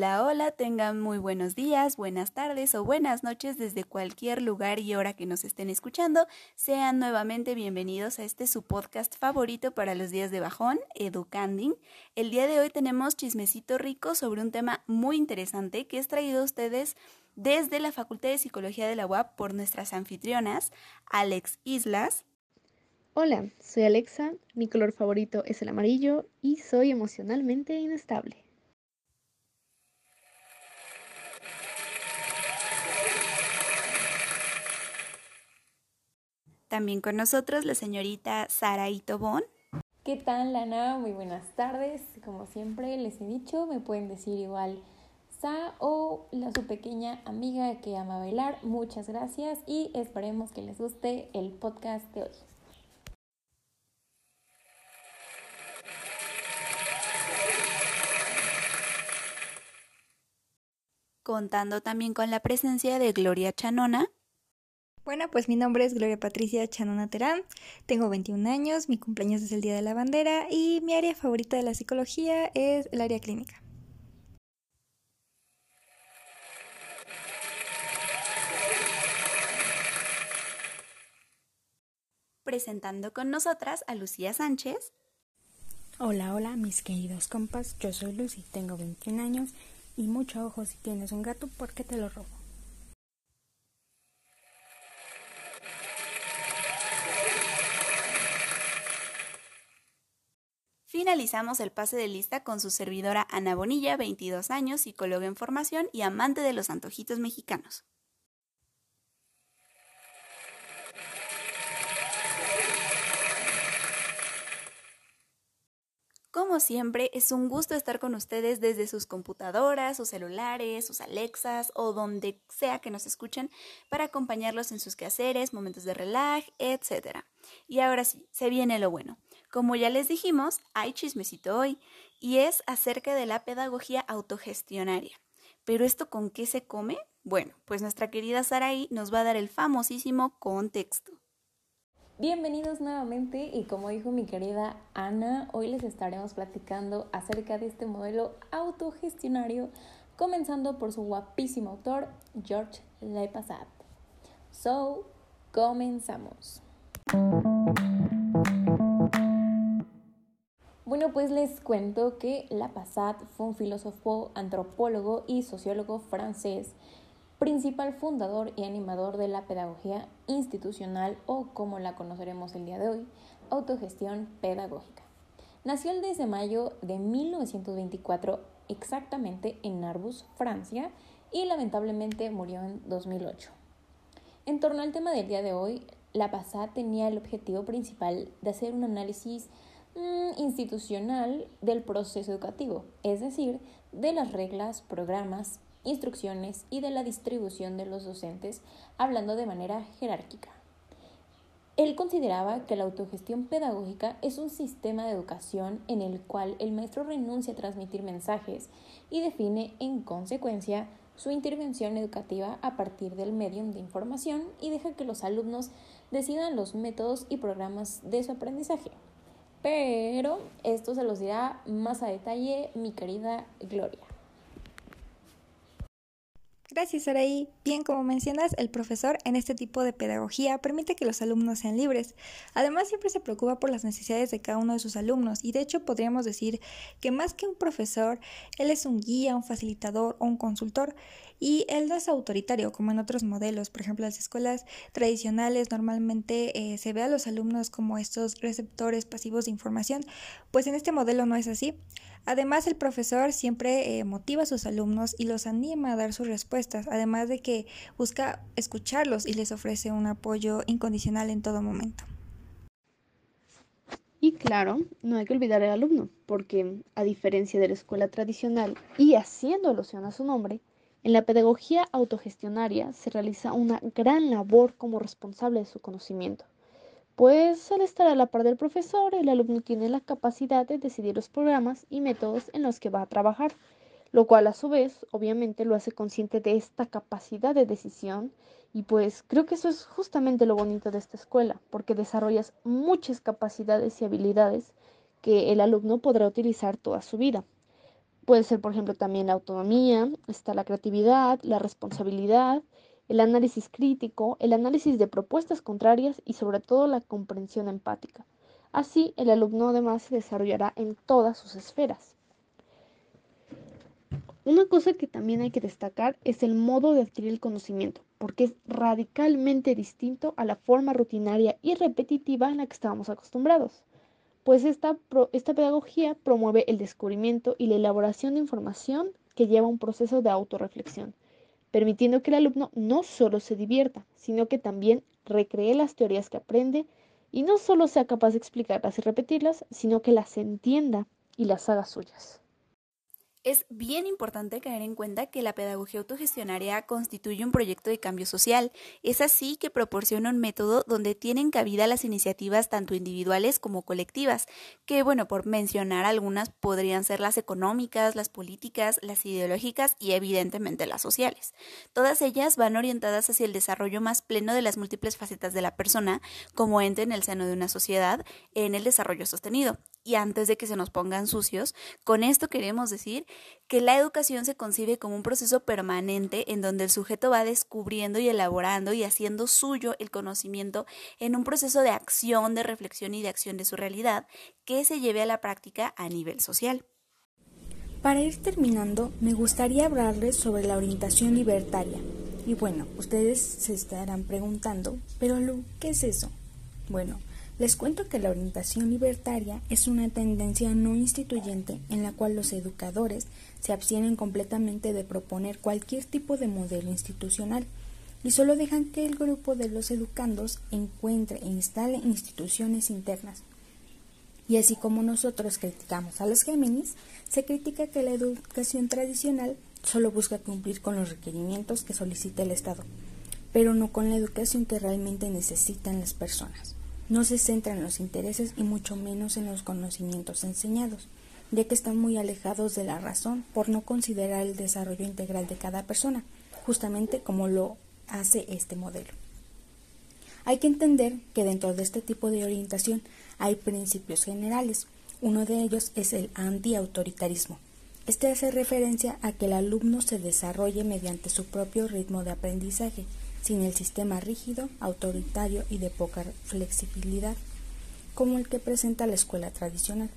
Hola, hola, tengan muy buenos días, buenas tardes o buenas noches desde cualquier lugar y hora que nos estén escuchando. Sean nuevamente bienvenidos a este su podcast favorito para los días de bajón, Educanding. El día de hoy tenemos chismecito rico sobre un tema muy interesante que es traído a ustedes desde la Facultad de Psicología de la UAP por nuestras anfitrionas, Alex Islas. Hola, soy Alexa, mi color favorito es el amarillo y soy emocionalmente inestable. También con nosotros la señorita Sara Itobón. ¿Qué tal, Lana? Muy buenas tardes. Como siempre les he dicho, me pueden decir igual Sa o la su pequeña amiga que ama bailar. Muchas gracias y esperemos que les guste el podcast de hoy. Contando también con la presencia de Gloria Chanona. Bueno, pues mi nombre es Gloria Patricia Chanona Terán, tengo 21 años, mi cumpleaños es el Día de la Bandera y mi área favorita de la psicología es el área clínica. Presentando con nosotras a Lucía Sánchez. Hola, hola, mis queridos compas, yo soy Lucy, tengo 21 años y mucho ojo si tienes un gato porque te lo robo. Finalizamos el pase de lista con su servidora Ana Bonilla, 22 años, psicóloga en formación y amante de los antojitos mexicanos. Como siempre, es un gusto estar con ustedes desde sus computadoras, sus celulares, sus Alexas o donde sea que nos escuchen para acompañarlos en sus quehaceres, momentos de relaj, etc. Y ahora sí, se viene lo bueno. Como ya les dijimos, hay chismecito hoy y es acerca de la pedagogía autogestionaria. ¿Pero esto con qué se come? Bueno, pues nuestra querida Saraí nos va a dar el famosísimo contexto. Bienvenidos nuevamente y como dijo mi querida Ana, hoy les estaremos platicando acerca de este modelo autogestionario, comenzando por su guapísimo autor, George Lepasat. So, comenzamos. Bueno, pues les cuento que Lapasat fue un filósofo, antropólogo y sociólogo francés, principal fundador y animador de la pedagogía institucional o como la conoceremos el día de hoy, autogestión pedagógica. Nació el 10 de mayo de 1924 exactamente en Narbus, Francia, y lamentablemente murió en 2008. En torno al tema del día de hoy, Lapasat tenía el objetivo principal de hacer un análisis institucional del proceso educativo, es decir, de las reglas, programas, instrucciones y de la distribución de los docentes, hablando de manera jerárquica. Él consideraba que la autogestión pedagógica es un sistema de educación en el cual el maestro renuncia a transmitir mensajes y define en consecuencia su intervención educativa a partir del medium de información y deja que los alumnos decidan los métodos y programas de su aprendizaje. Pero esto se los dirá más a detalle mi querida Gloria. Gracias, Araí. Bien, como mencionas, el profesor en este tipo de pedagogía permite que los alumnos sean libres. Además, siempre se preocupa por las necesidades de cada uno de sus alumnos y de hecho podríamos decir que más que un profesor, él es un guía, un facilitador o un consultor y él no es autoritario como en otros modelos. Por ejemplo, las escuelas tradicionales normalmente eh, se ve a los alumnos como estos receptores pasivos de información, pues en este modelo no es así. Además, el profesor siempre eh, motiva a sus alumnos y los anima a dar sus respuestas, además de que busca escucharlos y les ofrece un apoyo incondicional en todo momento. Y claro, no hay que olvidar al alumno, porque a diferencia de la escuela tradicional y haciendo alusión a su nombre, en la pedagogía autogestionaria se realiza una gran labor como responsable de su conocimiento, pues al estar a la par del profesor, el alumno tiene la capacidad de decidir los programas y métodos en los que va a trabajar, lo cual a su vez obviamente lo hace consciente de esta capacidad de decisión y pues creo que eso es justamente lo bonito de esta escuela, porque desarrollas muchas capacidades y habilidades que el alumno podrá utilizar toda su vida. Puede ser, por ejemplo, también la autonomía, está la creatividad, la responsabilidad, el análisis crítico, el análisis de propuestas contrarias y sobre todo la comprensión empática. Así, el alumno además se desarrollará en todas sus esferas. Una cosa que también hay que destacar es el modo de adquirir el conocimiento, porque es radicalmente distinto a la forma rutinaria y repetitiva en la que estábamos acostumbrados, pues esta, pedagogía promueve el descubrimiento y la elaboración de información que lleva a un proceso de autorreflexión, permitiendo que el alumno no solo se divierta, sino que también recree las teorías que aprende y no solo sea capaz de explicarlas y repetirlas, sino que las entienda y las haga suyas. Es bien importante caer en cuenta que la pedagogía autogestionaria constituye un proyecto de cambio social. Es así que proporciona un método donde tienen cabida las iniciativas tanto individuales como colectivas, que bueno, por mencionar algunas podrían ser las económicas, las políticas, las ideológicas y evidentemente las sociales. Todas ellas van orientadas hacia el desarrollo más pleno de las múltiples facetas de la persona como ente en el seno de una sociedad en el desarrollo sostenido. Y antes de que se nos pongan sucios, con esto queremos decir que la educación se concibe como un proceso permanente en donde el sujeto va descubriendo y elaborando y haciendo suyo el conocimiento en un proceso de acción, de reflexión y de acción de su realidad que se lleve a la práctica a nivel social. Para ir terminando, me gustaría hablarles sobre la orientación libertaria. Y bueno, ustedes se estarán preguntando, pero Lu, ¿qué es eso? Bueno, les cuento que la orientación libertaria es una tendencia no instituyente en la cual los educadores se abstienen completamente de proponer cualquier tipo de modelo institucional y solo dejan que el grupo de los educandos encuentre e instale instituciones internas. Y así como nosotros criticamos a los Géminis, se critica que la educación tradicional solo busca cumplir con los requerimientos que solicita el Estado, pero no con la educación que realmente necesitan las personas no se centra en los intereses y mucho menos en los conocimientos enseñados, ya que están muy alejados de la razón por no considerar el desarrollo integral de cada persona, justamente como lo hace este modelo. Hay que entender que dentro de este tipo de orientación hay principios generales. Uno de ellos es el anti-autoritarismo. Este hace referencia a que el alumno se desarrolle mediante su propio ritmo de aprendizaje, sin el sistema rígido, autoritario y de poca flexibilidad, como el que presenta la escuela tradicional.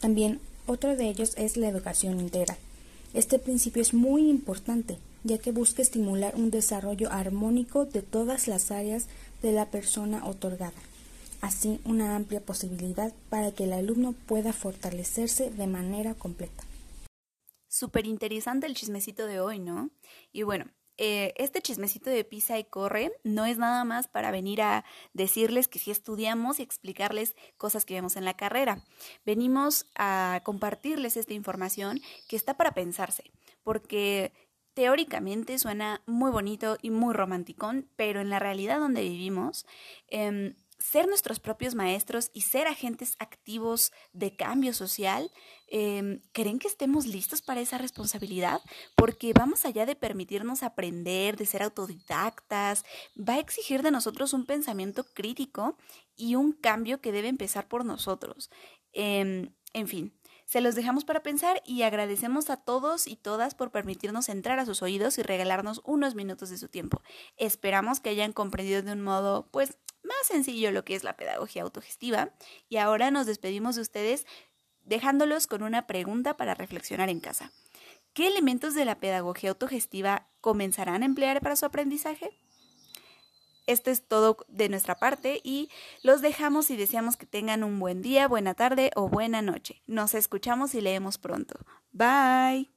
También otro de ellos es la educación integral. Este principio es muy importante, ya que busca estimular un desarrollo armónico de todas las áreas de la persona otorgada, así una amplia posibilidad para que el alumno pueda fortalecerse de manera completa. Súper interesante el chismecito de hoy, ¿no? Y bueno, eh, este chismecito de pisa y corre no es nada más para venir a decirles que sí estudiamos y explicarles cosas que vemos en la carrera. Venimos a compartirles esta información que está para pensarse, porque teóricamente suena muy bonito y muy romanticón, pero en la realidad donde vivimos, em, ser nuestros propios maestros y ser agentes activos de cambio social, em, ¿creen que estemos listos para esa responsabilidad? Porque vamos allá de permitirnos aprender, de ser autodidactas, va a exigir de nosotros un pensamiento crítico y un cambio que debe empezar por nosotros. Em, en fin, se los dejamos para pensar y agradecemos a todos y todas por permitirnos entrar a sus oídos y regalarnos unos minutos de su tiempo. Esperamos que hayan comprendido de un modo, pues, más sencillo lo que es la pedagogía autogestiva. Y ahora nos despedimos de ustedes dejándolos con una pregunta para reflexionar en casa. ¿Qué elementos de la pedagogía autogestiva comenzarán a emplear para su aprendizaje? Esto es todo de nuestra parte y los dejamos y deseamos que tengan un buen día, buena tarde o buena noche. Nos escuchamos y leemos pronto. Bye.